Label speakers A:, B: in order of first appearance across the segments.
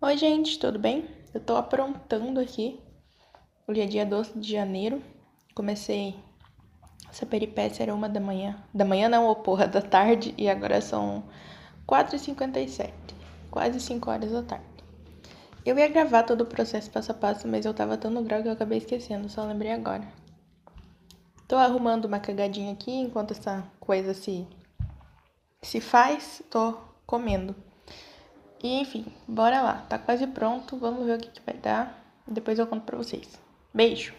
A: Oi, gente, tudo bem? Eu tô aprontando aqui. Hoje é dia 12 de janeiro. Comecei essa peripécia, era uma da manhã. Da manhã não, ô porra, da tarde. E agora são 4h57. Quase 5 horas da tarde. Eu ia gravar todo o processo passo a passo, mas eu tava tão no grau que eu acabei esquecendo, só lembrei agora. Tô arrumando uma cagadinha aqui enquanto essa coisa se, se faz, tô comendo. E enfim, bora lá. Tá quase pronto. Vamos ver o que, que vai dar. Depois eu conto pra vocês. Beijo!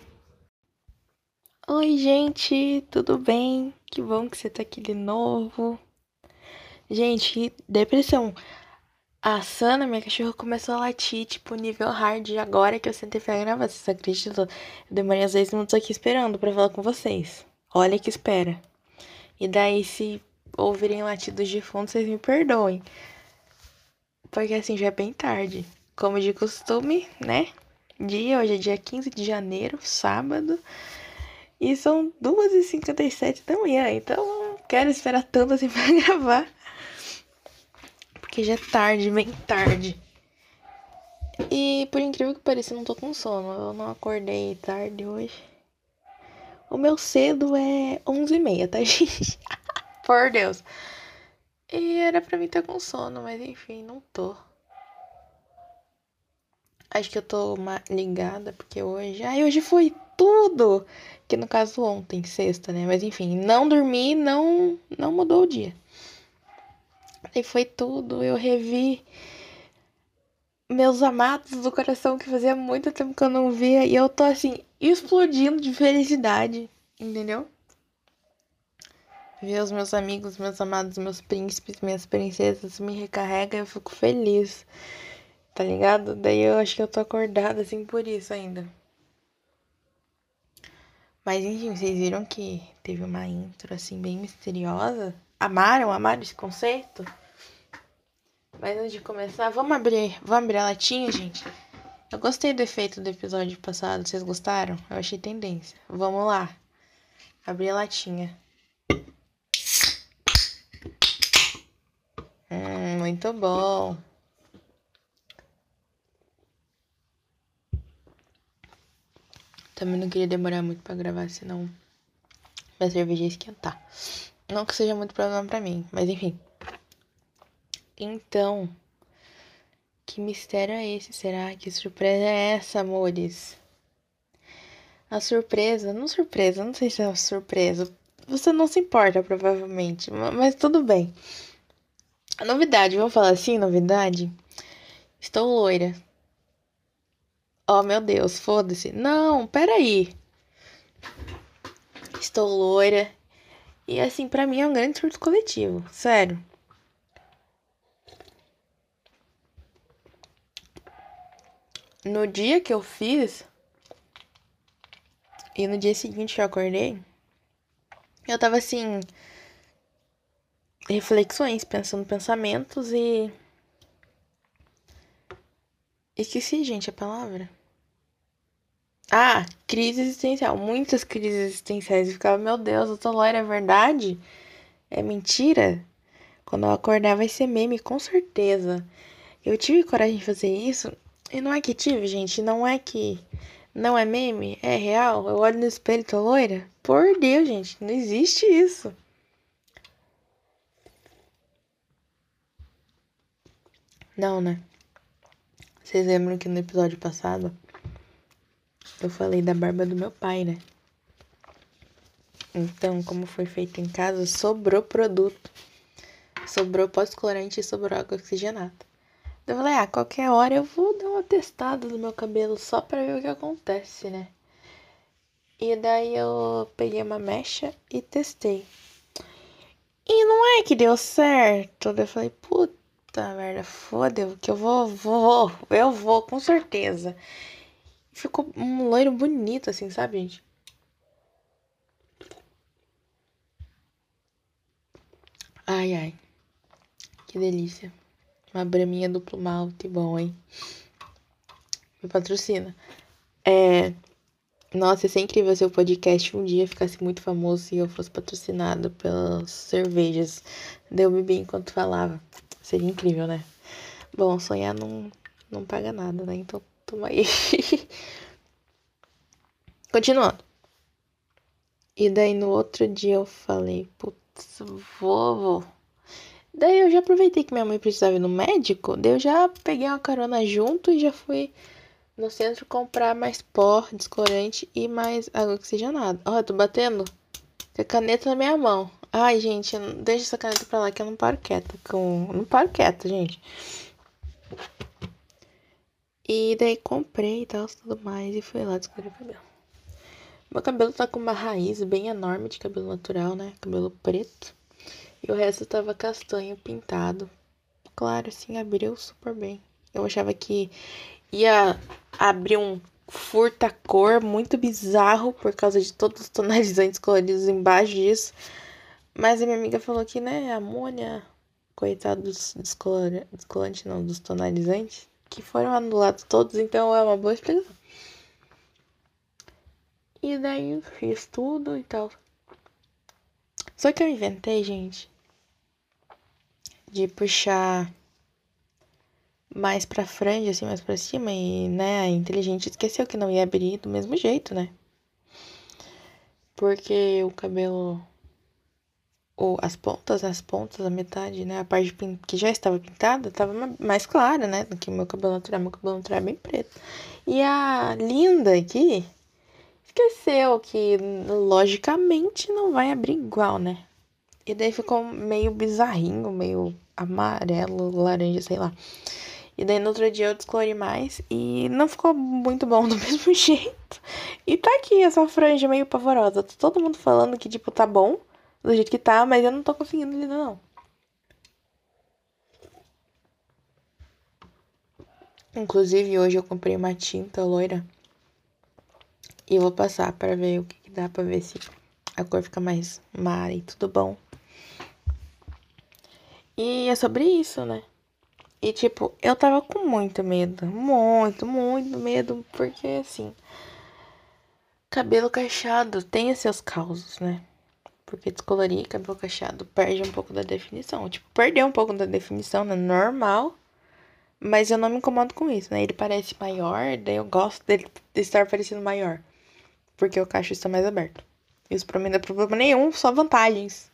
A: Oi, gente, tudo bem? Que bom que você tá aqui de novo. Gente, depressão. A Sana, minha cachorra, começou a latir, tipo, nível hard agora que eu sentei pra gravar. Vocês acreditam? Eu demorei às 10 minutos aqui esperando pra falar com vocês. Olha que espera. E daí, se ouvirem latidos de fundo, vocês me perdoem. Porque assim já é bem tarde. Como de costume, né? Dia, hoje é dia 15 de janeiro, sábado. E são 2h57 da manhã. Então não quero esperar tanto assim pra gravar. Porque já é tarde, bem tarde. E por incrível que pareça, não tô com sono. Eu não acordei tarde hoje. O meu cedo é 11h30, tá, gente? por Deus. E era pra mim estar com sono, mas enfim, não tô. Acho que eu tô ligada, porque hoje. Ai, hoje foi tudo! Que no caso ontem, sexta, né? Mas enfim, não dormi, não, não mudou o dia. E foi tudo. Eu revi meus amados do coração que fazia muito tempo que eu não via. E eu tô assim, explodindo de felicidade, entendeu? Ver os meus amigos, meus amados, meus príncipes, minhas princesas me recarrega eu fico feliz. Tá ligado? Daí eu acho que eu tô acordada assim por isso ainda. Mas enfim, vocês viram que teve uma intro assim bem misteriosa? Amaram? Amaram esse conceito? Mas antes de começar, vamos abrir, vamos abrir a latinha, gente. Eu gostei do efeito do episódio passado, vocês gostaram? Eu achei tendência. Vamos lá. Abrir a latinha. Hum, muito bom. Também não queria demorar muito para gravar, senão minha cerveja ia esquentar. Não que seja muito problema para mim, mas enfim. Então, que mistério é esse? Será que surpresa é essa, amores? A surpresa, não surpresa, não sei se é uma surpresa. Você não se importa, provavelmente, mas tudo bem. Novidade, vamos falar assim, novidade? Estou loira. Oh, meu Deus, foda-se. Não, peraí. Estou loira. E assim, para mim é um grande surto coletivo, sério. No dia que eu fiz e no dia seguinte que eu acordei, eu tava assim, reflexões, pensando pensamentos e. Esqueci, gente, a palavra. Ah, crise existencial. Muitas crises existenciais. Eu ficava, meu Deus, eu tô loira, é verdade? É mentira? Quando eu acordar vai ser meme, com certeza. Eu tive coragem de fazer isso. E não é que tive, gente. Não é que não é meme. É real. Eu olho no espelho e tô loira. Por Deus, gente. Não existe isso. Não, né? Vocês lembram que no episódio passado eu falei da barba do meu pai, né? Então, como foi feito em casa, sobrou produto. Sobrou pós-colorante e sobrou água oxigenada. Então, eu falei, ah, qualquer hora eu vou dar uma testada no meu cabelo só pra ver o que acontece, né? E daí eu peguei uma mecha e testei. E não é que deu certo. Eu falei, puta Puta merda, foda que eu vou, vou, eu vou, com certeza. Ficou um loiro bonito, assim, sabe, gente? Ai, ai. Que delícia. Uma braminha duplo malte, bom, hein? Me patrocina. É. Nossa, ia ser incrível se o podcast um dia ficasse muito famoso e eu fosse patrocinado pelas cervejas. Deu bebi enquanto falava. Seria incrível, né? Bom, sonhar não, não paga nada, né? Então, toma aí. Continuando. E daí no outro dia eu falei, putz, vou. Daí eu já aproveitei que minha mãe precisava ir no médico, daí eu já peguei uma carona junto e já fui no centro comprar mais pó, descolorante e mais água oxigenada. Ó, eu tô batendo com a caneta na minha mão. Ai, gente, deixa essa caneta pra lá que eu não paro quieta. Com... Não paro quieta, gente. E daí comprei e tal, tudo mais. E fui lá descobrir o cabelo. Meu cabelo tá com uma raiz bem enorme de cabelo natural, né? Cabelo preto. E o resto tava castanho pintado. Claro, assim, abriu super bem. Eu achava que ia abrir um furta-cor muito bizarro por causa de todos os tonalizantes coloridos embaixo disso. Mas a minha amiga falou que, né, amônia, coitado dos descolorantes, não, dos tonalizantes, que foram anulados todos, então é uma boa explicação. E daí fiz tudo e tal. Só que eu inventei, gente, de puxar mais pra frente, assim, mais pra cima. E, né, a inteligente esqueceu que não ia abrir do mesmo jeito, né? Porque o cabelo. Ou as pontas, as pontas, a metade, né? A parte que já estava pintada estava mais clara, né? Do que o meu cabelo natural. Meu cabelo natural é bem preto. E a linda aqui esqueceu que, logicamente, não vai abrir igual, né? E daí ficou meio bizarrinho, meio amarelo, laranja, sei lá. E daí no outro dia eu descolori mais e não ficou muito bom do mesmo jeito. E tá aqui essa franja meio pavorosa. Tá todo mundo falando que, tipo, tá bom do jeito que tá, mas eu não tô conseguindo lidar, não. Inclusive, hoje eu comprei uma tinta loira. E vou passar para ver o que, que dá pra ver se a cor fica mais mara e tudo bom. E é sobre isso, né? E, tipo, eu tava com muito medo. Muito, muito medo. Porque, assim. Cabelo cacheado tem seus causos, né? Porque descolorir cabelo cacheado perde um pouco da definição. Tipo, perdeu um pouco da definição, né? Normal. Mas eu não me incomodo com isso, né? Ele parece maior, daí eu gosto dele de estar parecendo maior. Porque o cacho está mais aberto. Isso pra mim não é problema nenhum, só vantagens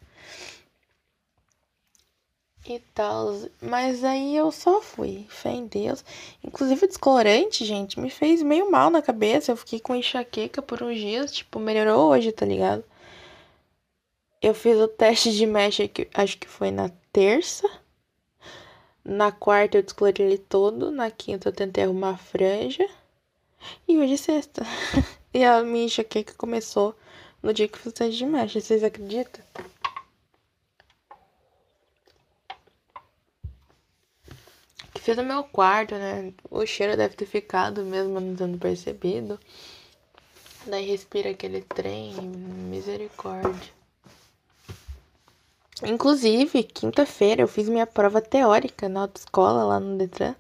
A: e tal. Mas aí eu só fui, fé em Deus. Inclusive o descolorante, gente, me fez meio mal na cabeça. Eu fiquei com enxaqueca por uns dias, tipo, melhorou hoje, tá ligado? Eu fiz o teste de mecha, acho que foi na terça. Na quarta eu descolori ele todo. Na quinta eu tentei arrumar a franja. E hoje é sexta. e a minha enxaqueca começou no dia que eu fiz o teste de mecha. Vocês acreditam? Fiz no meu quarto, né? O cheiro deve ter ficado mesmo não tendo percebido. Daí respira aquele trem, misericórdia. Inclusive, quinta-feira eu fiz minha prova teórica na autoescola lá no Detran.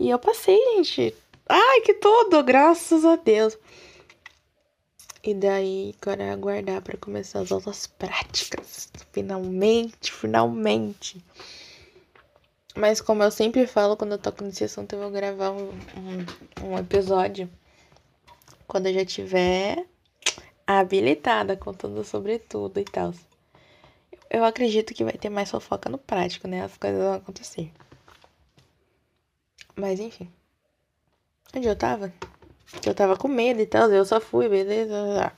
A: E eu passei, gente. Ai, que tudo! Graças a Deus. E daí, agora é aguardar para começar as aulas práticas. Finalmente, finalmente. Mas como eu sempre falo quando eu toco nesse assunto, eu vou gravar um, um, um episódio quando eu já tiver habilitada, contando sobre tudo e tal. Eu acredito que vai ter mais fofoca no prático, né? As coisas vão acontecer. Mas enfim. Onde eu tava? Eu tava com medo e tal, eu só fui, beleza?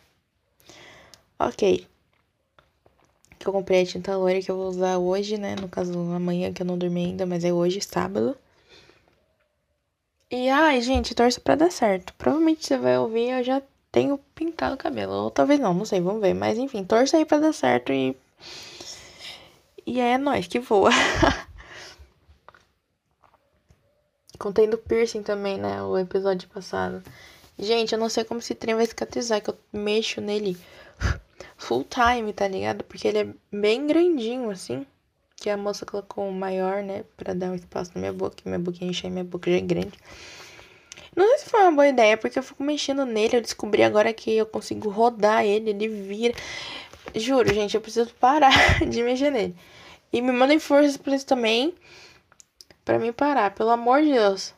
A: Ok que eu comprei a tinta loira que eu vou usar hoje, né? No caso, amanhã que eu não dormi ainda, mas é hoje, sábado. E ai, gente, torce pra dar certo. Provavelmente você vai ouvir, eu já tenho pintado o cabelo. Ou talvez não, não sei, vamos ver. Mas enfim, torce aí pra dar certo e. E é nóis que voa. Contei do piercing também, né? O episódio passado. Gente, eu não sei como esse trem vai cicatrizar, que eu mexo nele full time, tá ligado? Porque ele é bem grandinho, assim. Que a moça colocou o maior, né? Pra dar um espaço na minha boca. Minha boca encher, minha boca já é grande. Não sei se foi uma boa ideia, porque eu fico mexendo nele. Eu descobri agora que eu consigo rodar ele, ele vira. Juro, gente, eu preciso parar de mexer nele. E me mandem forças pra isso também. Pra mim parar, pelo amor de Deus.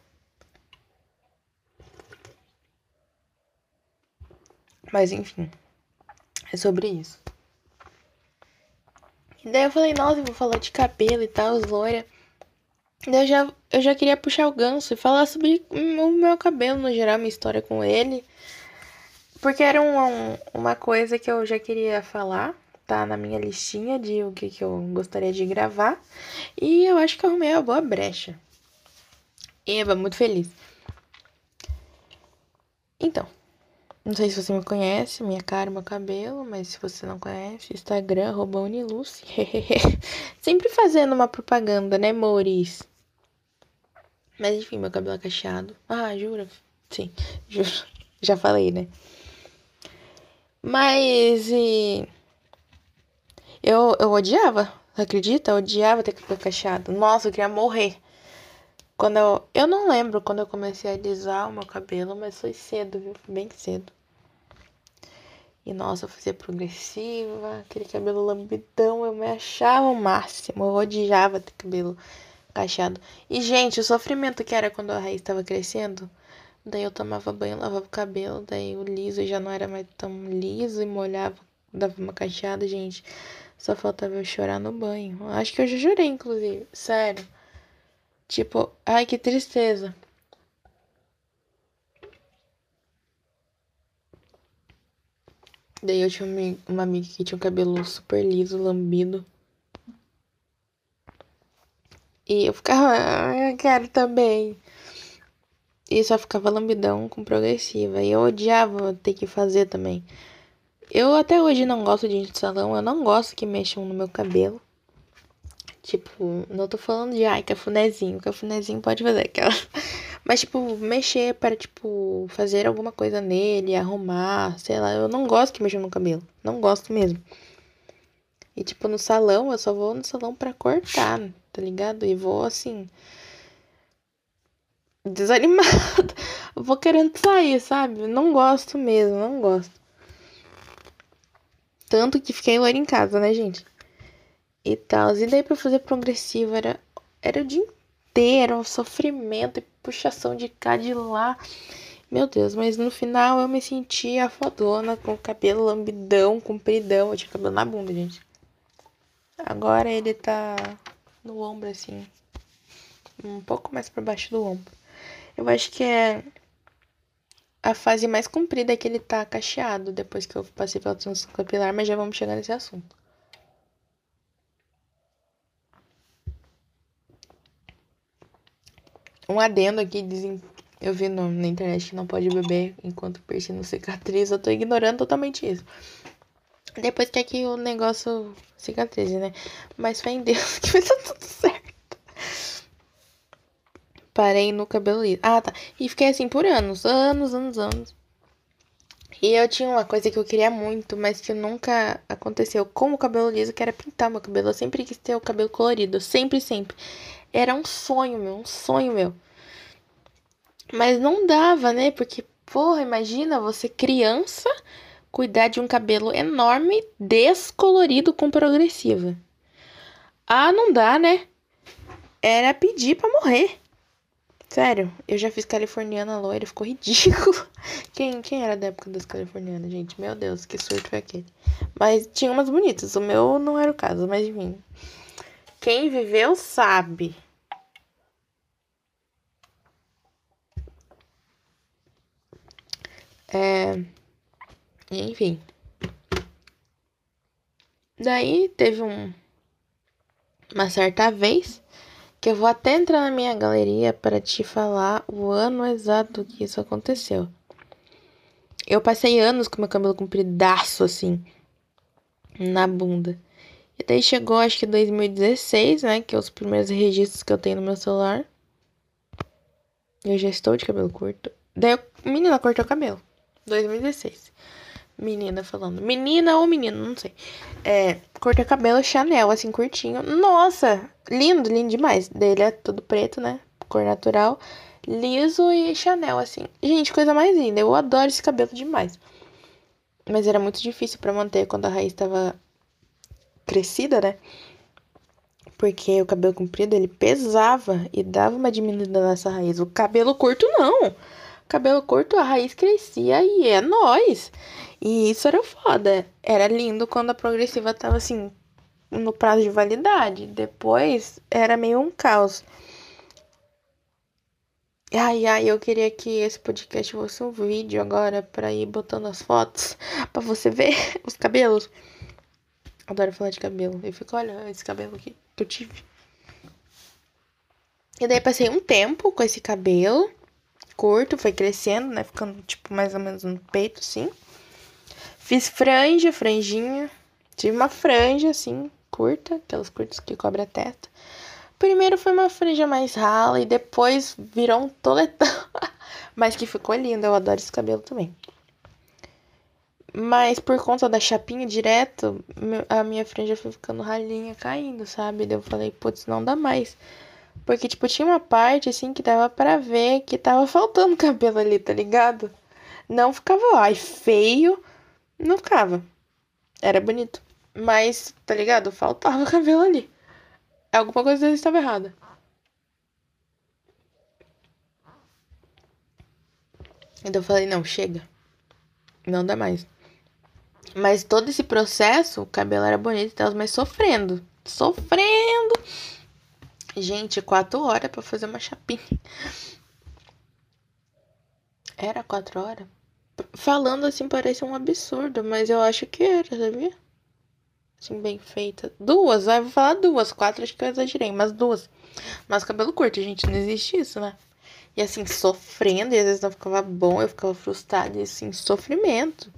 A: Mas enfim é sobre isso. E daí eu falei, nossa, eu vou falar de cabelo e tal, loira. Eu já, eu já queria puxar o ganso e falar sobre o meu cabelo no geral, minha história com ele. Porque era um, um, uma coisa que eu já queria falar, tá na minha listinha de o que, que eu gostaria de gravar. E eu acho que eu arrumei uma boa brecha. Eba, muito feliz. Então, não sei se você me conhece, minha cara, meu cabelo, mas se você não conhece, Instagram, Uniluce. Sempre fazendo uma propaganda, né, Maurício? Mas enfim, meu cabelo é cacheado. Ah, jura? Sim, juro. Já falei, né? Mas e... eu, eu odiava, acredita? Eu odiava ter cabelo cacheado. Nossa, eu queria morrer. Quando eu. Eu não lembro quando eu comecei a alisar o meu cabelo, mas foi cedo, viu? Bem cedo. E nossa, eu fazia progressiva, aquele cabelo lambidão, eu me achava o máximo. Eu odiava ter cabelo cacheado. E, gente, o sofrimento que era quando a raiz estava crescendo. Daí eu tomava banho, lavava o cabelo, daí o liso já não era mais tão liso e molhava, dava uma cacheada, gente. Só faltava eu chorar no banho. Acho que eu já chorei, inclusive. Sério. Tipo, ai que tristeza. Daí eu tinha uma amiga que tinha um cabelo super liso, lambido. E eu ficava, ah, eu quero também. E só ficava lambidão com progressiva. E eu odiava ter que fazer também. Eu até hoje não gosto de ir de salão. Eu não gosto que mexam no meu cabelo. Tipo, não tô falando de ai, cafunézinho. Cafunézinho pode fazer aquela. Mas, tipo, mexer para, tipo, fazer alguma coisa nele, arrumar, sei lá. Eu não gosto que mexam no cabelo. Não gosto mesmo. E, tipo, no salão, eu só vou no salão pra cortar, tá ligado? E vou assim. Desanimada. vou querendo sair, sabe? Não gosto mesmo, não gosto. Tanto que fiquei loira em casa, né, gente? E tal. E daí pra fazer progressivo era, era o dia inteiro, um sofrimento puxação de cá de lá. Meu Deus, mas no final eu me sentia fodona, com o cabelo lambidão, compridão. Eu tinha cabelo na bunda, gente. Agora ele tá no ombro, assim. Um pouco mais para baixo do ombro. Eu acho que é a fase mais comprida que ele tá cacheado depois que eu passei pela transição capilar, mas já vamos chegar nesse assunto. Um adendo aqui, dizem. Eu vi no, na internet que não pode beber enquanto piercing não cicatriza. Eu tô ignorando totalmente isso. Depois que aqui o negócio cicatrize, né? Mas fé em Deus que dar tudo certo. Parei no cabelo liso. Ah, tá. E fiquei assim por anos, anos, anos, anos. E eu tinha uma coisa que eu queria muito, mas que nunca aconteceu com o cabelo liso, que era pintar meu cabelo. Eu sempre quis ter o cabelo colorido, sempre, sempre. Era um sonho meu, um sonho meu. Mas não dava, né? Porque, porra, imagina você criança cuidar de um cabelo enorme, descolorido com progressiva. Ah, não dá, né? Era pedir para morrer. Sério, eu já fiz californiana loira, ficou ridículo. Quem, quem era da época das californianas, gente? Meu Deus, que surto foi aquele. Mas tinha umas bonitas, o meu não era o caso, mas enfim. Quem viveu sabe. É. Enfim. Daí teve um, uma certa vez que eu vou até entrar na minha galeria para te falar o ano exato que isso aconteceu. Eu passei anos com meu cabelo compridaço assim na bunda. E daí chegou acho que 2016, né, que é os primeiros registros que eu tenho no meu celular. Eu já estou de cabelo curto. Daí menina cortou o cabelo. 2016 menina falando. Menina ou menino, não sei. É, corta cabelo Chanel, assim, curtinho. Nossa, lindo, lindo demais. Dele é todo preto, né? Cor natural. Liso e Chanel, assim. Gente, coisa mais linda. Eu adoro esse cabelo demais. Mas era muito difícil para manter quando a raiz estava crescida, né? Porque o cabelo comprido, ele pesava e dava uma diminuída nessa raiz. O cabelo curto, não. Cabelo curto, a raiz crescia e é nós. E isso era foda. Era lindo quando a progressiva tava assim, no prazo de validade. Depois era meio um caos. Ai, ai, eu queria que esse podcast fosse um vídeo agora pra ir botando as fotos pra você ver os cabelos. Adoro falar de cabelo. Eu fico, olha esse cabelo aqui que eu tive. E daí passei um tempo com esse cabelo curto, foi crescendo, né? Ficando tipo mais ou menos no peito, assim. Fiz franja, franjinha. Tive uma franja, assim, curta, aquelas curtas que cobre a testa. Primeiro foi uma franja mais rala e depois virou um toletão. Mas que ficou lindo, eu adoro esse cabelo também. Mas por conta da chapinha direto, a minha franja foi ficando ralinha, caindo, sabe? Daí eu falei, putz, não dá mais. Porque, tipo, tinha uma parte, assim, que dava pra ver que tava faltando cabelo ali, tá ligado? Não ficava, ai, feio, não ficava. Era bonito. Mas, tá ligado? Faltava cabelo ali. Alguma coisa estava errada. Então eu falei, não, chega. Não dá mais. Mas todo esse processo, o cabelo era bonito e tal, mas sofrendo. Sofrendo. Gente, quatro horas para fazer uma chapinha. Era quatro horas? Falando assim parece um absurdo, mas eu acho que era, sabia? Assim, bem feita. Duas, vai, vou falar duas. Quatro acho que eu exagerei, mas duas. Mas cabelo curto, gente, não existe isso, né? E assim, sofrendo, e às vezes não ficava bom, eu ficava frustrada, e assim, sofrimento.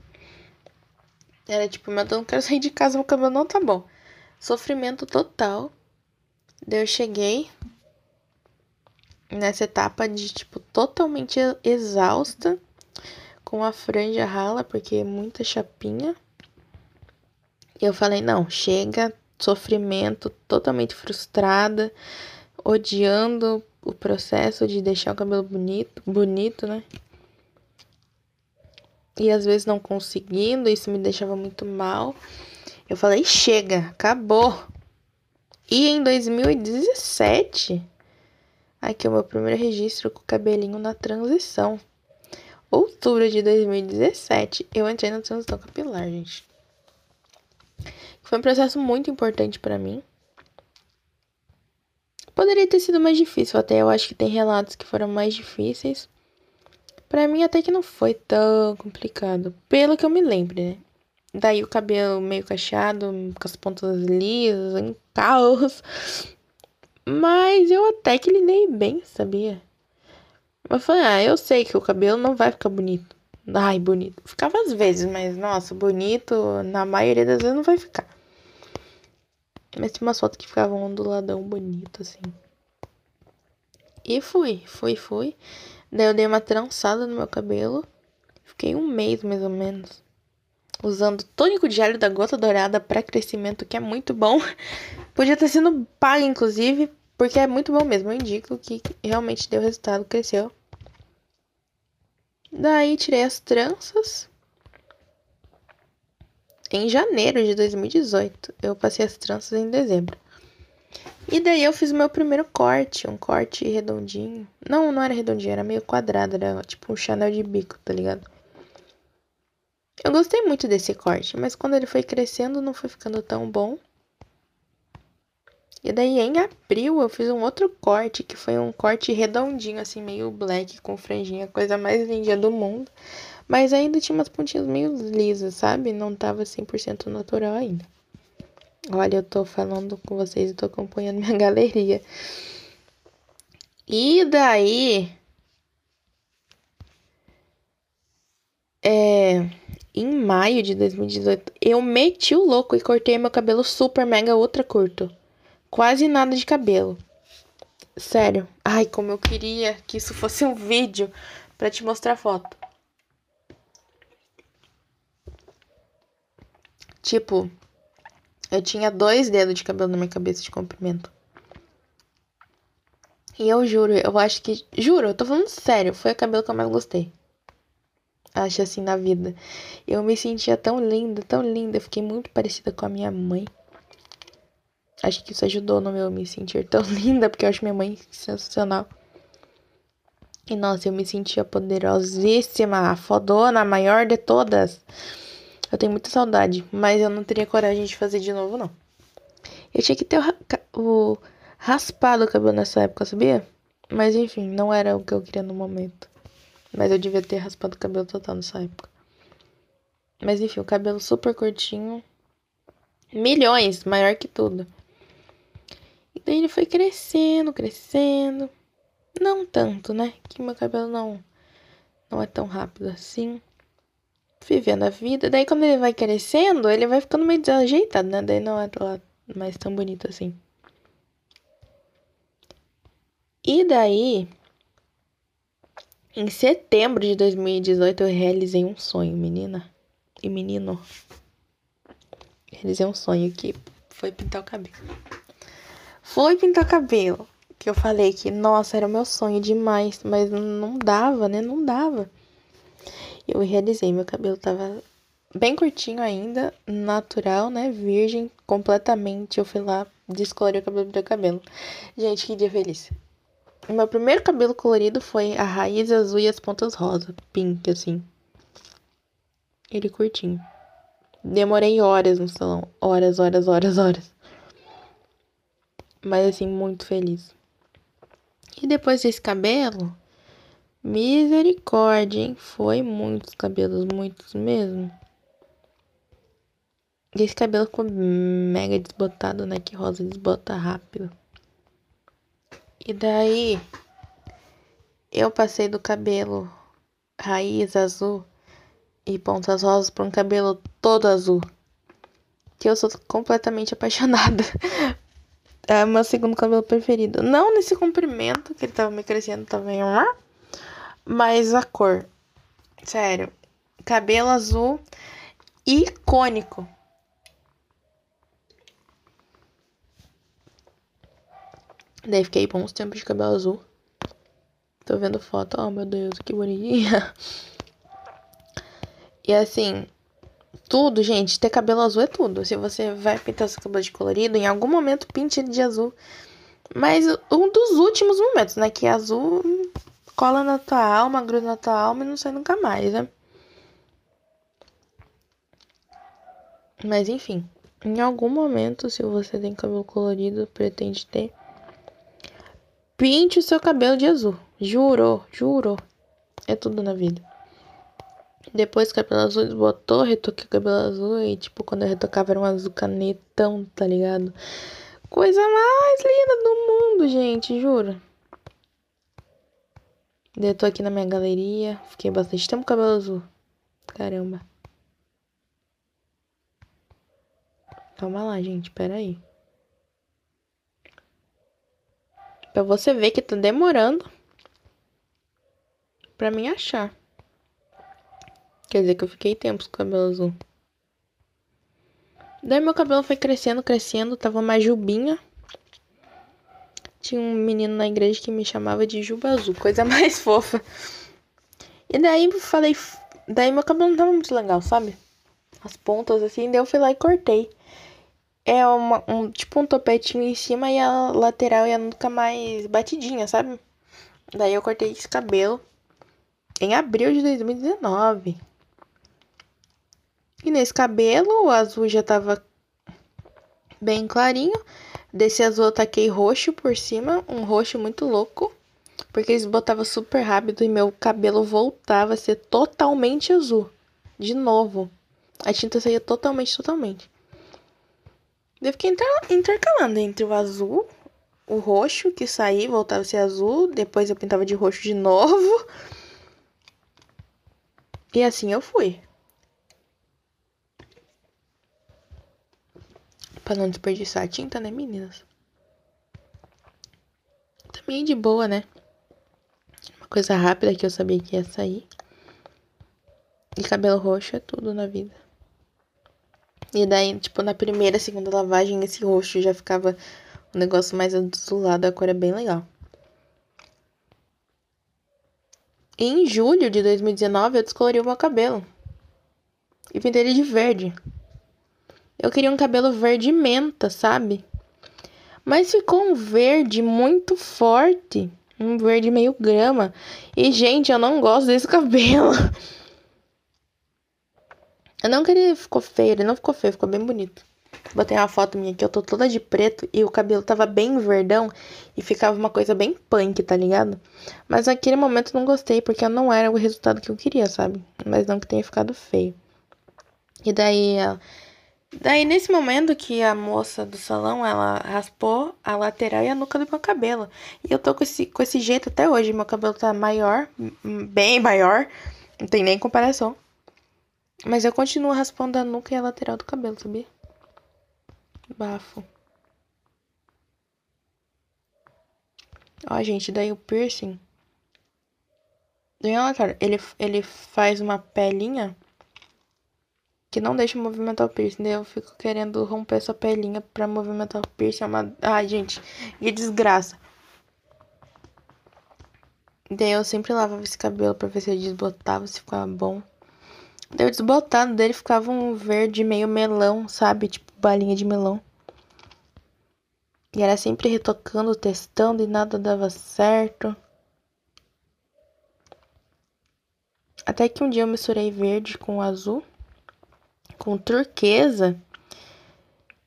A: Era tipo, meu Deus, não quero sair de casa, meu cabelo não tá bom. Sofrimento total. Daí eu cheguei nessa etapa de, tipo, totalmente exausta, com a franja rala, porque é muita chapinha. E eu falei, não, chega, sofrimento, totalmente frustrada, odiando o processo de deixar o cabelo bonito, bonito, né? E às vezes não conseguindo, isso me deixava muito mal. Eu falei, chega, acabou. E em 2017, aqui é o meu primeiro registro com o cabelinho na transição. Outubro de 2017, eu entrei na transição capilar, gente. Foi um processo muito importante para mim. Poderia ter sido mais difícil, até eu acho que tem relatos que foram mais difíceis. Para mim até que não foi tão complicado, pelo que eu me lembro, né? Daí o cabelo meio cacheado, com as pontas lisas, em caos. Mas eu até que lidei bem, sabia? Eu falei, ah, eu sei que o cabelo não vai ficar bonito. Ai, bonito. Ficava às vezes, mas nossa, bonito, na maioria das vezes não vai ficar. Mas tem umas fotos que ficavam onduladão bonito, assim. E fui, fui, fui. Daí eu dei uma trançada no meu cabelo. Fiquei um mês mais ou menos usando tônico de alho da gota dourada para crescimento, que é muito bom. Podia estar sendo pago, inclusive, porque é muito bom mesmo. Eu indico que realmente deu resultado, cresceu. Daí tirei as tranças. Em janeiro de 2018. Eu passei as tranças em dezembro. E daí eu fiz o meu primeiro corte, um corte redondinho. Não, não era redondinho, era meio quadrado, era tipo um Chanel de bico, tá ligado? Eu gostei muito desse corte, mas quando ele foi crescendo não foi ficando tão bom. E daí em abril eu fiz um outro corte, que foi um corte redondinho, assim, meio black, com franjinha, coisa mais linda do mundo. Mas ainda tinha umas pontinhas meio lisas, sabe? Não tava 100% natural ainda. Olha, eu tô falando com vocês e tô acompanhando minha galeria. E daí. É em maio de 2018, eu meti o louco e cortei meu cabelo super mega ultra curto. Quase nada de cabelo. Sério. Ai, como eu queria que isso fosse um vídeo para te mostrar foto. Tipo, eu tinha dois dedos de cabelo na minha cabeça de comprimento. E eu juro, eu acho que. Juro, eu tô falando sério, foi o cabelo que eu mais gostei acho assim na vida. Eu me sentia tão linda, tão linda, eu fiquei muito parecida com a minha mãe. Acho que isso ajudou no meu me sentir tão linda, porque eu acho minha mãe sensacional. E nossa, eu me sentia poderosíssima, a fodona, a maior de todas. Eu tenho muita saudade, mas eu não teria coragem de fazer de novo, não. Eu tinha que ter o, o raspado o cabelo nessa época, sabia? Mas enfim, não era o que eu queria no momento. Mas eu devia ter raspado o cabelo total nessa época. Mas enfim, o cabelo super curtinho. Milhões, maior que tudo. E daí ele foi crescendo, crescendo. Não tanto, né? Que meu cabelo não, não é tão rápido assim. Vivendo a vida. Daí quando ele vai crescendo, ele vai ficando meio desajeitado, né? Daí não é mais tão bonito assim. E daí, em setembro de 2018, eu realizei um sonho, menina e menino. Realizei um sonho que foi pintar o cabelo. Foi pintar o cabelo. Que eu falei que, nossa, era o meu sonho demais, mas não dava, né? Não dava. Eu realizei, meu cabelo tava bem curtinho ainda, natural, né? Virgem, completamente. Eu fui lá, descolori o cabelo do meu cabelo. Gente, que dia feliz. O meu primeiro cabelo colorido foi a raiz azul e as pontas rosa, pink, assim. Ele curtinho. Demorei horas no salão. Horas, horas, horas, horas. Mas assim, muito feliz. E depois desse cabelo, misericórdia, hein? Foi muitos cabelos, muitos mesmo. E esse cabelo ficou mega desbotado, né? Que rosa desbota rápido. E daí eu passei do cabelo raiz azul e pontas rosas para um cabelo todo azul. Que eu sou completamente apaixonada. É meu segundo cabelo preferido. Não nesse comprimento, que ele tava me crescendo também, mas a cor. Sério. Cabelo azul icônico. Daí fiquei bons tempos de cabelo azul. Tô vendo foto. Oh, meu Deus, que bonitinha. E assim, tudo, gente, ter cabelo azul é tudo. Se você vai pintar seu cabelo de colorido, em algum momento pinte ele de azul. Mas um dos últimos momentos, né? Que azul cola na tua alma, gruda na tua alma e não sai nunca mais, né? Mas enfim, em algum momento, se você tem cabelo colorido, pretende ter, pinte o seu cabelo de azul. Juro, juro. É tudo na vida. Depois o cabelo azul desbotou, retoquei o cabelo azul e, tipo, quando eu retocava era um azul canetão, tá ligado? Coisa mais linda do mundo, gente, juro. Eu tô aqui na minha galeria, fiquei bastante tempo com cabelo azul. Caramba. Calma lá, gente, pera aí. Pra você ver que tá demorando pra mim achar. Quer dizer que eu fiquei tempos com cabelo azul. Daí meu cabelo foi crescendo, crescendo, tava mais jubinha. Tinha um menino na igreja que me chamava de Juba Azul, coisa mais fofa. E daí falei, daí meu cabelo não tava muito legal, sabe? As pontas assim, daí eu fui lá e cortei. É uma, um, tipo um topetinho em cima e a lateral e a mais batidinha, sabe? Daí eu cortei esse cabelo em abril de 2019. E nesse cabelo, o azul já tava bem clarinho. Desse azul eu taquei roxo por cima, um roxo muito louco. Porque eles botavam super rápido e meu cabelo voltava a ser totalmente azul. De novo. A tinta saía totalmente, totalmente. Eu fiquei intercalando entre o azul, o roxo, que saía voltava a ser azul. Depois eu pintava de roxo de novo. E assim eu fui. Pra não desperdiçar a tinta, né, meninas? Também de boa, né? Uma coisa rápida que eu sabia que ia sair. E cabelo roxo é tudo na vida. E daí, tipo, na primeira, segunda lavagem, esse roxo já ficava um negócio mais azulado, a cor é bem legal. Em julho de 2019, eu descolori o meu cabelo. E pintei ele de verde. Eu queria um cabelo verde menta, sabe? Mas ficou um verde muito forte. Um verde meio grama. E, gente, eu não gosto desse cabelo. Eu não queria ficou feio, ele não ficou feio, ficou bem bonito. Botei uma foto minha aqui, eu tô toda de preto e o cabelo tava bem verdão e ficava uma coisa bem punk, tá ligado? Mas naquele momento eu não gostei porque não era o resultado que eu queria, sabe? Mas não que tenha ficado feio. E daí, daí nesse momento que a moça do salão, ela raspou a lateral e a nuca do meu cabelo. E eu tô com esse, com esse jeito até hoje, meu cabelo tá maior, bem maior, não tem nem comparação. Mas eu continuo raspando a nuca e a lateral do cabelo, sabia? Bafo. Ó, gente, daí o piercing. Ele, ele faz uma pelinha que não deixa movimentar o piercing. Daí eu fico querendo romper essa pelinha pra movimentar o piercing. É uma... Ai, gente, que desgraça. Daí eu sempre lavava esse cabelo pra ver se ele desbotava, se ficava bom. Daí o desbotado dele ficava um verde meio melão, sabe? Tipo balinha de melão. E era sempre retocando, testando e nada dava certo. Até que um dia eu misturei verde com azul, com turquesa.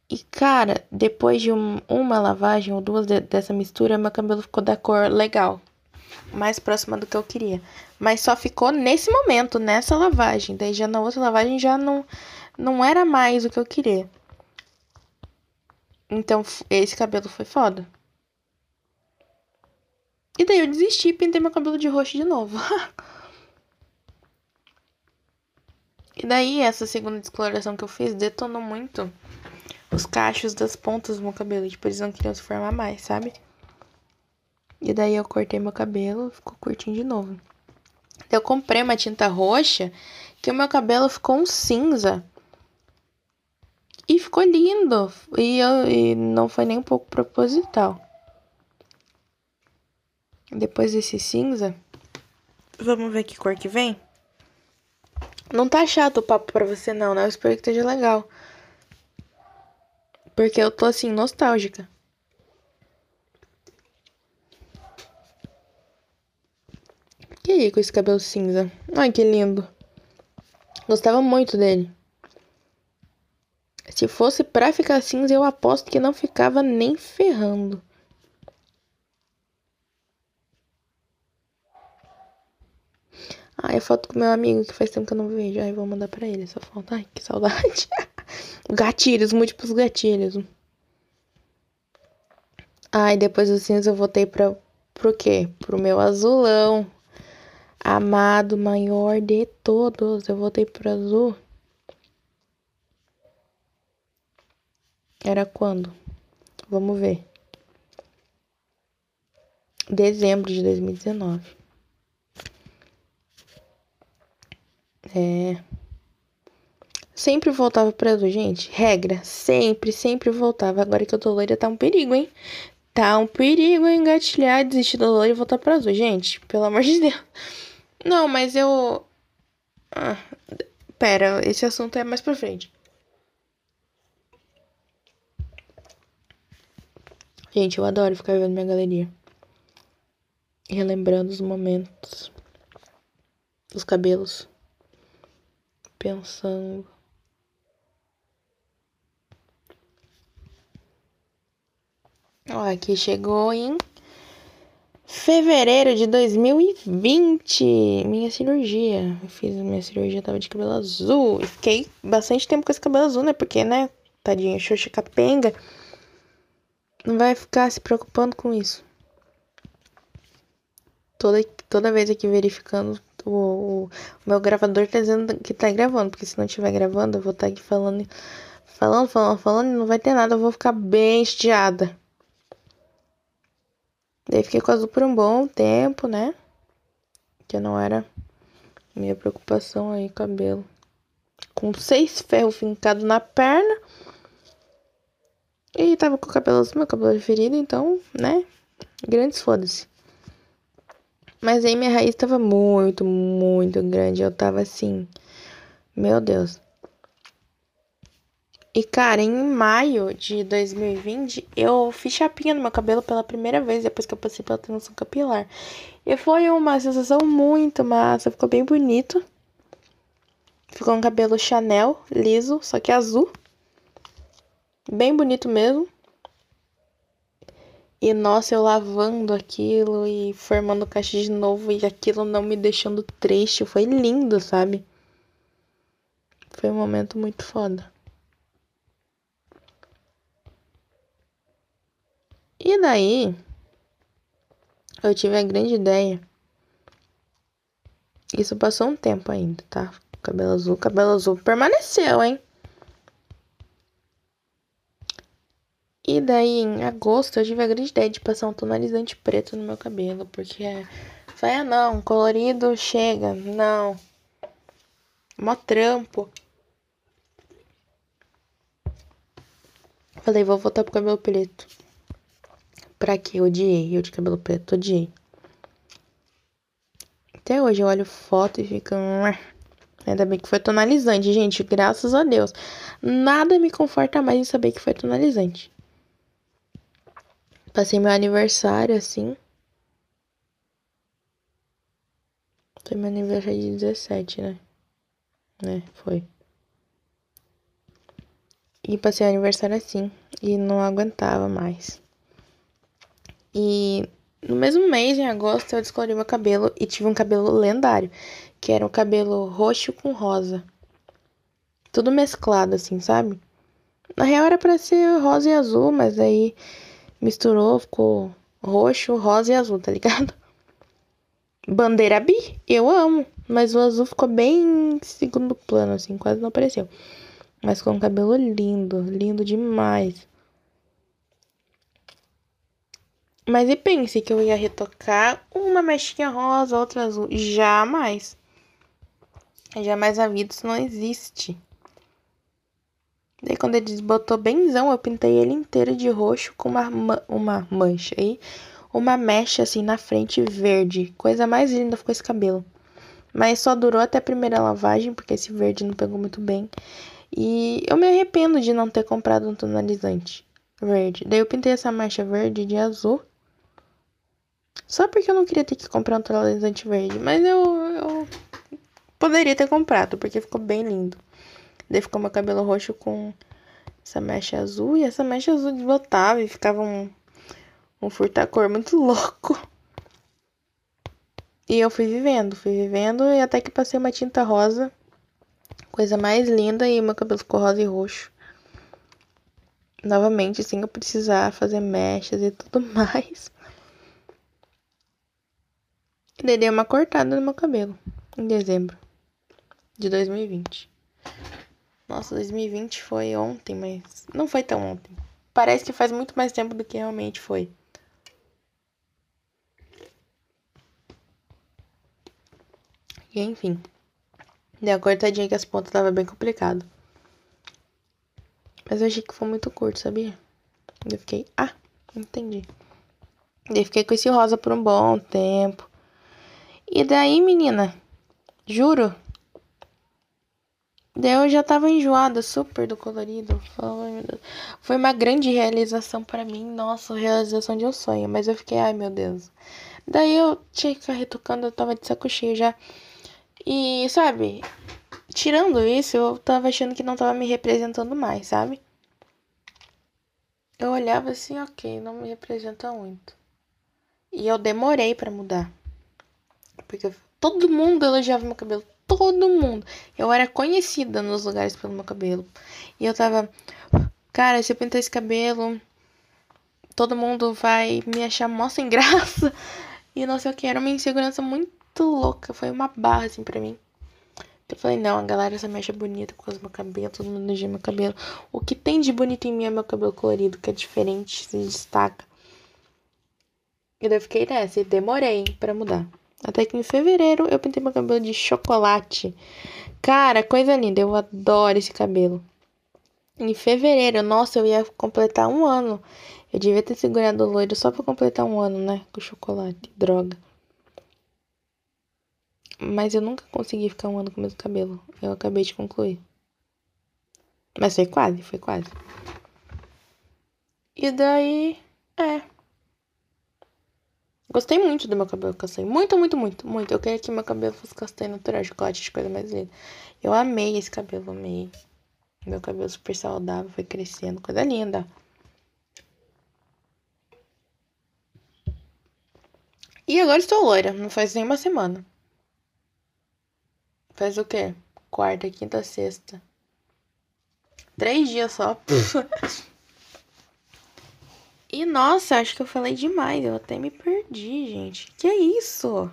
A: E cara, depois de um, uma lavagem ou duas de, dessa mistura, meu cabelo ficou da cor legal. Mais próxima do que eu queria. Mas só ficou nesse momento, nessa lavagem. Daí já na outra lavagem já não, não era mais o que eu queria. Então, esse cabelo foi foda. E daí eu desisti e pintei meu cabelo de roxo de novo. e daí, essa segunda descoloração que eu fiz detonou muito os cachos das pontas do meu cabelo. Tipo, eles não queriam se formar mais, sabe? E daí eu cortei meu cabelo, ficou curtinho de novo. Eu comprei uma tinta roxa que o meu cabelo ficou um cinza. E ficou lindo. E, eu, e não foi nem um pouco proposital. Depois desse cinza, vamos ver que cor que vem. Não tá chato o papo pra você não, né? Eu espero que esteja legal. Porque eu tô assim, nostálgica. Que aí com esse cabelo cinza? Ai, que lindo. Gostava muito dele. Se fosse pra ficar cinza, eu aposto que não ficava nem ferrando. Ai, foto com meu amigo que faz tempo que eu não vejo. Ai, vou mandar pra ele essa foto. Ai, que saudade. gatilhos, múltiplos gatilhos. Ai, depois do cinza eu voltei pra, pro quê? Pro meu azulão. Amado, maior de todos. Eu voltei pro azul. Era quando? Vamos ver. Dezembro de 2019. É. Sempre voltava pra azul, gente. Regra. Sempre, sempre voltava. Agora que eu tô loira, tá um perigo, hein? Tá um perigo engatilhar, desistir da loira e voltar pra azul, gente. Pelo amor de Deus. Não, mas eu. Ah, pera, esse assunto é mais pra frente. Gente, eu adoro ficar vendo minha galeria. Relembrando os momentos. Os cabelos. Pensando. Ó, aqui chegou em fevereiro de 2020. Minha cirurgia. Eu fiz minha cirurgia, tava de cabelo azul. E fiquei bastante tempo com esse cabelo azul, né? Porque, né? Tadinha, xoxa capenga não vai ficar se preocupando com isso. Toda, toda vez aqui verificando, o, o, meu gravador tá dizendo que tá gravando, porque se não estiver gravando, eu vou estar tá aqui falando, falando, falando, falando, e não vai ter nada, eu vou ficar bem estiada. Daí fiquei com azul por um bom tempo, né? Que não era minha preocupação aí, cabelo. Com seis ferros fincados na perna. E tava com o cabelo azul, meu cabelo ferido, então, né? Grandes foda-se. Mas aí minha raiz tava muito, muito grande. Eu tava assim. Meu Deus. E, cara, em maio de 2020, eu fiz chapinha no meu cabelo pela primeira vez depois que eu passei pela transição capilar. E foi uma sensação muito massa, ficou bem bonito. Ficou um cabelo Chanel, liso, só que azul. Bem bonito mesmo. E nossa, eu lavando aquilo e formando caixa de novo e aquilo não me deixando triste. Foi lindo, sabe? Foi um momento muito foda. E daí, eu tive a grande ideia. Isso passou um tempo ainda, tá? Cabelo azul, cabelo azul permaneceu, hein? E daí, em agosto, eu tive a grande ideia de passar um tonalizante preto no meu cabelo, porque falei, ah, não, colorido chega, não. Mó trampo. Falei, vou voltar pro cabelo preto. Pra quê? Odiei eu de cabelo preto, odiei. Até hoje eu olho foto e fico. Ainda bem que foi tonalizante, gente. Graças a Deus. Nada me conforta mais em saber que foi tonalizante. Passei meu aniversário assim. Foi meu aniversário de 17, né? Né, foi. E passei o aniversário assim. E não aguentava mais. E no mesmo mês, em agosto, eu descolori meu cabelo e tive um cabelo lendário, que era um cabelo roxo com rosa. Tudo mesclado, assim, sabe? Na real era pra ser rosa e azul, mas aí misturou, ficou roxo, rosa e azul, tá ligado? Bandeira bi, eu amo, mas o azul ficou bem segundo plano, assim, quase não apareceu. Mas com um cabelo lindo, lindo demais. Mas e pense que eu ia retocar uma mechinha rosa, outra azul. Jamais. Jamais a vida isso não existe. Daí quando ele desbotou benzão, eu pintei ele inteiro de roxo com uma, uma mancha aí. Uma mecha assim na frente verde. Coisa mais linda ficou esse cabelo. Mas só durou até a primeira lavagem, porque esse verde não pegou muito bem. E eu me arrependo de não ter comprado um tonalizante verde. Daí eu pintei essa mecha verde de azul. Só porque eu não queria ter que comprar um tonalizante verde. Mas eu, eu poderia ter comprado, porque ficou bem lindo. Daí ficou meu cabelo roxo com essa mecha azul. E essa mecha azul desbotava e ficava um, um furtacor muito louco. E eu fui vivendo, fui vivendo e até que passei uma tinta rosa. Coisa mais linda e meu cabelo ficou rosa e roxo. Novamente, sem eu precisar fazer mechas e tudo mais. E dei uma cortada no meu cabelo em dezembro de 2020. Nossa, 2020 foi ontem, mas não foi tão ontem. Parece que faz muito mais tempo do que realmente foi. E enfim. Dei a cortadinha que as pontas tava bem complicado. Mas eu achei que foi muito curto, sabia? Eu fiquei, ah, entendi. Eu fiquei com esse rosa por um bom tempo. E daí, menina, juro. Daí eu já tava enjoada super do colorido. Foi uma grande realização para mim. Nossa, realização de um sonho. Mas eu fiquei, ai meu Deus. Daí eu tinha que ficar retocando, eu tava de saco cheio já. E, sabe, tirando isso, eu tava achando que não tava me representando mais, sabe? Eu olhava assim, ok, não me representa muito. E eu demorei para mudar. Porque todo mundo elogiava meu cabelo. Todo mundo. Eu era conhecida nos lugares pelo meu cabelo. E eu tava. Cara, se eu pintar esse cabelo, todo mundo vai me achar mó sem graça. E não sei o que. Era uma insegurança muito louca. Foi uma barra, assim, pra mim. Eu falei, não, a galera só me acha bonita por causa do meu cabelo, todo mundo elogia meu cabelo. O que tem de bonito em mim é meu cabelo colorido, que é diferente, se destaca. E daí eu fiquei nessa e demorei para mudar. Até que em fevereiro eu pintei meu cabelo de chocolate. Cara, coisa linda. Eu adoro esse cabelo. Em fevereiro, nossa, eu ia completar um ano. Eu devia ter segurado o loiro só pra completar um ano, né? Com chocolate. Droga. Mas eu nunca consegui ficar um ano com o mesmo cabelo. Eu acabei de concluir. Mas foi quase, foi quase. E daí, é. Gostei muito do meu cabelo castanho. Muito, muito, muito, muito. Eu queria que meu cabelo fosse castanho natural, chocolate, de coisa mais linda. Eu amei esse cabelo, amei. Meu cabelo super saudável, foi crescendo, coisa linda. E agora estou loira, não faz nem uma semana. Faz o quê? Quarta, quinta, sexta. Três dias só. e nossa, acho que eu falei demais. Eu até me perdi, gente. Que é isso?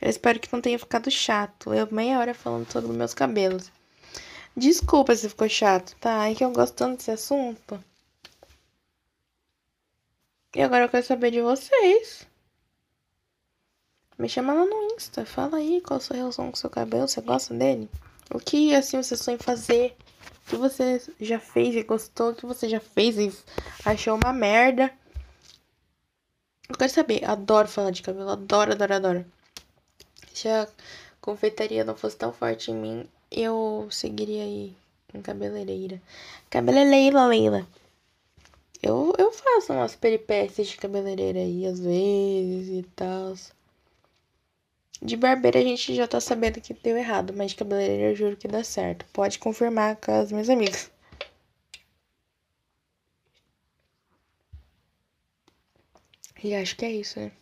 A: Eu espero que não tenha ficado chato. Eu meia hora falando sobre meus cabelos. Desculpa se ficou chato, tá? É que eu gosto tanto desse assunto. E agora eu quero saber de vocês. Me chama lá no Insta. Fala aí qual a sua relação com o seu cabelo. Você gosta dele? O que, assim, você sonha em fazer? Que você já fez e gostou? Que você já fez e achou uma merda? Eu quero saber. Adoro falar de cabelo. Adoro, adoro, adoro. Se a confeitaria não fosse tão forte em mim, eu seguiria aí em cabeleireira. Cabeleireira, Leila. Eu, eu faço umas peripécias de cabeleireira aí, às vezes e tal. De barbeira a gente já tá sabendo que deu errado, mas de cabeleireira eu juro que dá certo. Pode confirmar com as minhas amigas. E acho que é isso, né?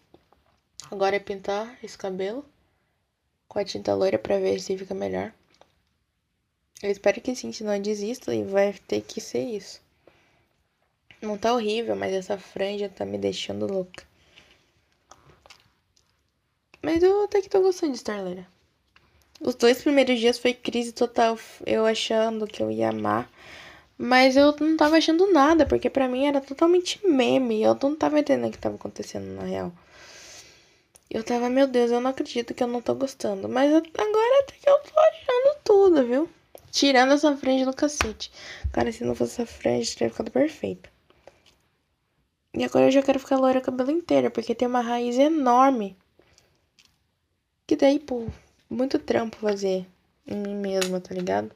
A: Agora é pintar esse cabelo com a tinta loira pra ver se fica melhor. Eu espero que sim, senão eu desisto e vai ter que ser isso. Não tá horrível, mas essa franja tá me deixando louca. Mas eu até que tô gostando de estar loira. Os dois primeiros dias foi crise total, eu achando que eu ia amar. Mas eu não tava achando nada, porque pra mim era totalmente meme. Eu não tava entendendo o que tava acontecendo na real. Eu tava, meu Deus, eu não acredito que eu não tô gostando. Mas agora até que eu tô achando tudo, viu? Tirando essa frente do cacete. Cara, se não fosse essa frente, teria ficado perfeito. E agora eu já quero ficar loira o cabelo inteiro, porque tem uma raiz enorme. Que daí, pô, muito trampo fazer em mim mesma, tá ligado?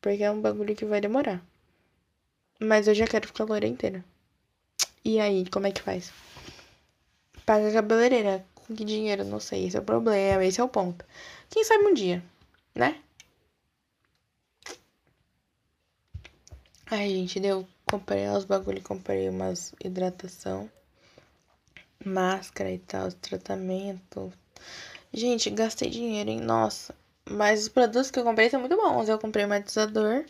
A: Porque é um bagulho que vai demorar. Mas eu já quero ficar loira inteira. E aí, como é que faz? Paga a cabeleireira. Com que dinheiro? Não sei. Esse é o problema, esse é o ponto. Quem sabe um dia, né? Ai, gente, deu. Comprei os bagulho, comprei umas hidratação, máscara e tal, tratamento, Gente, gastei dinheiro, hein? Nossa. Mas os produtos que eu comprei são muito bons. Eu comprei um matizador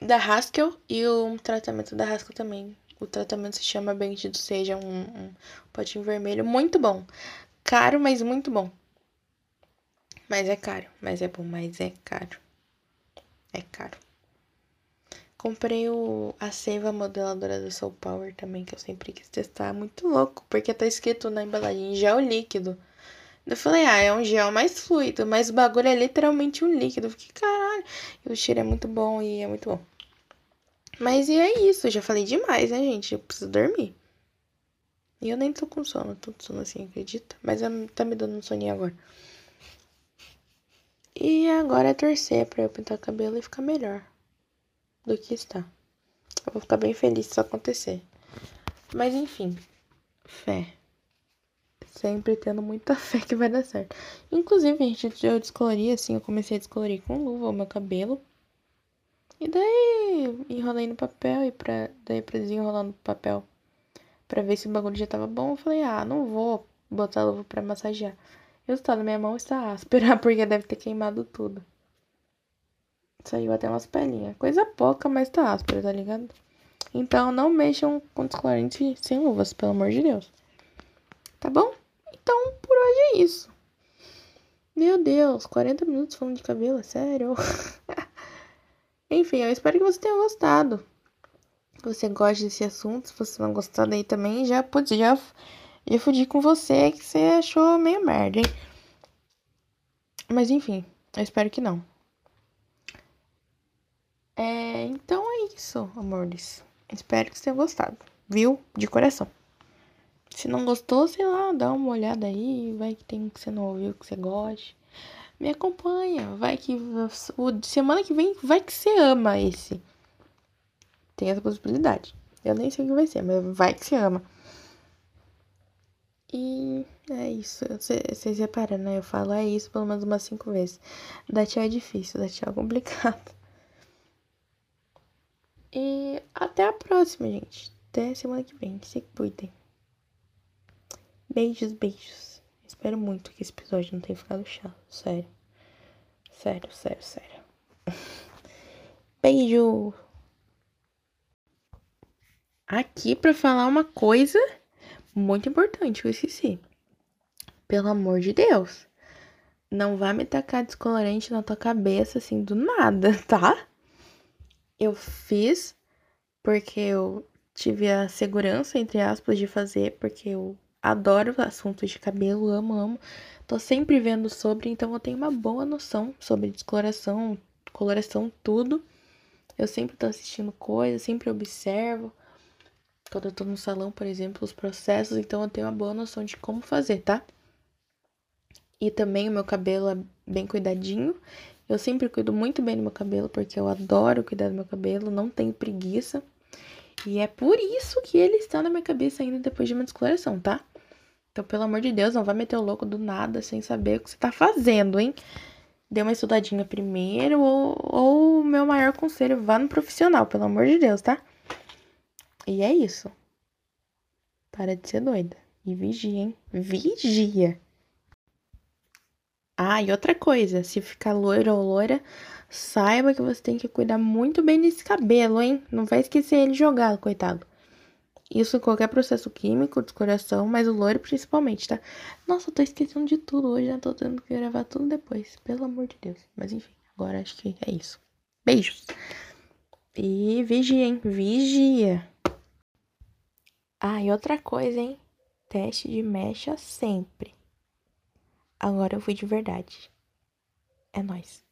A: da Haskell e o tratamento da Haskell também. O tratamento se chama Bendito Seja, um, um potinho vermelho. Muito bom. Caro, mas muito bom. Mas é caro. Mas é bom, mas é caro. É caro. Comprei o, a seiva modeladora da Soul Power também, que eu sempre quis testar. Muito louco, porque tá escrito na embalagem gel líquido. Eu falei, ah, é um gel mais fluido, mas o bagulho é literalmente um líquido. Eu fiquei, caralho. E o cheiro é muito bom e é muito bom. Mas e é isso, eu já falei demais, né, gente? Eu preciso dormir. E eu nem tô com sono, tô com sono assim, acredita? Mas tá me dando um soninho agora. E agora é torcer pra eu pintar o cabelo e ficar melhor do que está. Eu vou ficar bem feliz se isso acontecer. Mas enfim, fé. Sempre tendo muita fé que vai dar certo. Inclusive, gente, eu descolori assim, eu comecei a descolorir com luva o meu cabelo. E daí enrolei no papel e pra, daí pra desenrolar no papel pra ver se o bagulho já tava bom. Eu falei, ah, não vou botar luva pra massagear. O resultado, minha mão está áspera, porque deve ter queimado tudo. Saiu até umas pelinhas. Coisa pouca, mas tá áspera, tá ligado? Então não mexam com descolorante sem luvas, pelo amor de Deus. Tá bom? Então por hoje é isso. Meu Deus, 40 minutos falando de cabelo, é sério? Enfim, eu espero que você tenha gostado. Que você goste desse assunto. Se você não gostar daí também, já pode já, já fudi com você que você achou meio merda, hein? Mas enfim, eu espero que não. É, então é isso, amores. Espero que você tenha gostado, viu? De coração. Se não gostou, sei lá, dá uma olhada aí, vai que tem que você não ouviu, que você goste. Me acompanha, vai que o semana que vem vai que você ama esse. Tem essa possibilidade. Eu nem sei o que vai ser, mas vai que você ama. E é isso. Vocês reparam, né? Eu falo é isso pelo menos umas cinco vezes. Dar tchau é difícil, dar tchau é complicado. E até a próxima, gente. Até semana que vem. Se cuidem. Beijos, beijos. Espero muito que esse episódio não tenha ficado chato. Sério. Sério, sério, sério. Beijo! Aqui para falar uma coisa muito importante eu esqueci. Pelo amor de Deus. Não vá me tacar descolorante na tua cabeça assim do nada, tá? Eu fiz porque eu tive a segurança, entre aspas, de fazer, porque eu adoro assuntos de cabelo, amo, amo. Tô sempre vendo sobre, então eu tenho uma boa noção sobre descoloração, coloração, tudo. Eu sempre tô assistindo coisas, sempre observo. Quando eu tô no salão, por exemplo, os processos, então eu tenho uma boa noção de como fazer, tá? E também o meu cabelo é bem cuidadinho. Eu sempre cuido muito bem do meu cabelo, porque eu adoro cuidar do meu cabelo, não tenho preguiça. E é por isso que ele está na minha cabeça ainda depois de uma descoloração, tá? Então, pelo amor de Deus, não vai meter o louco do nada sem saber o que você tá fazendo, hein? Dê uma estudadinha primeiro, ou o meu maior conselho, vá no profissional, pelo amor de Deus, tá? E é isso. Para de ser doida. E vigia, hein? Vigia! Ah, e outra coisa, se ficar loiro ou loira, saiba que você tem que cuidar muito bem desse cabelo, hein? Não vai esquecer ele jogado, coitado. Isso qualquer processo químico, descoloração, mas o loiro principalmente, tá? Nossa, eu tô esquecendo de tudo hoje, né? Tô tendo que gravar tudo depois, pelo amor de Deus. Mas enfim, agora acho que é isso. Beijos! E vigia, hein? Vigia! Ah, e outra coisa, hein? Teste de mecha sempre. Agora eu fui de verdade. É nóis.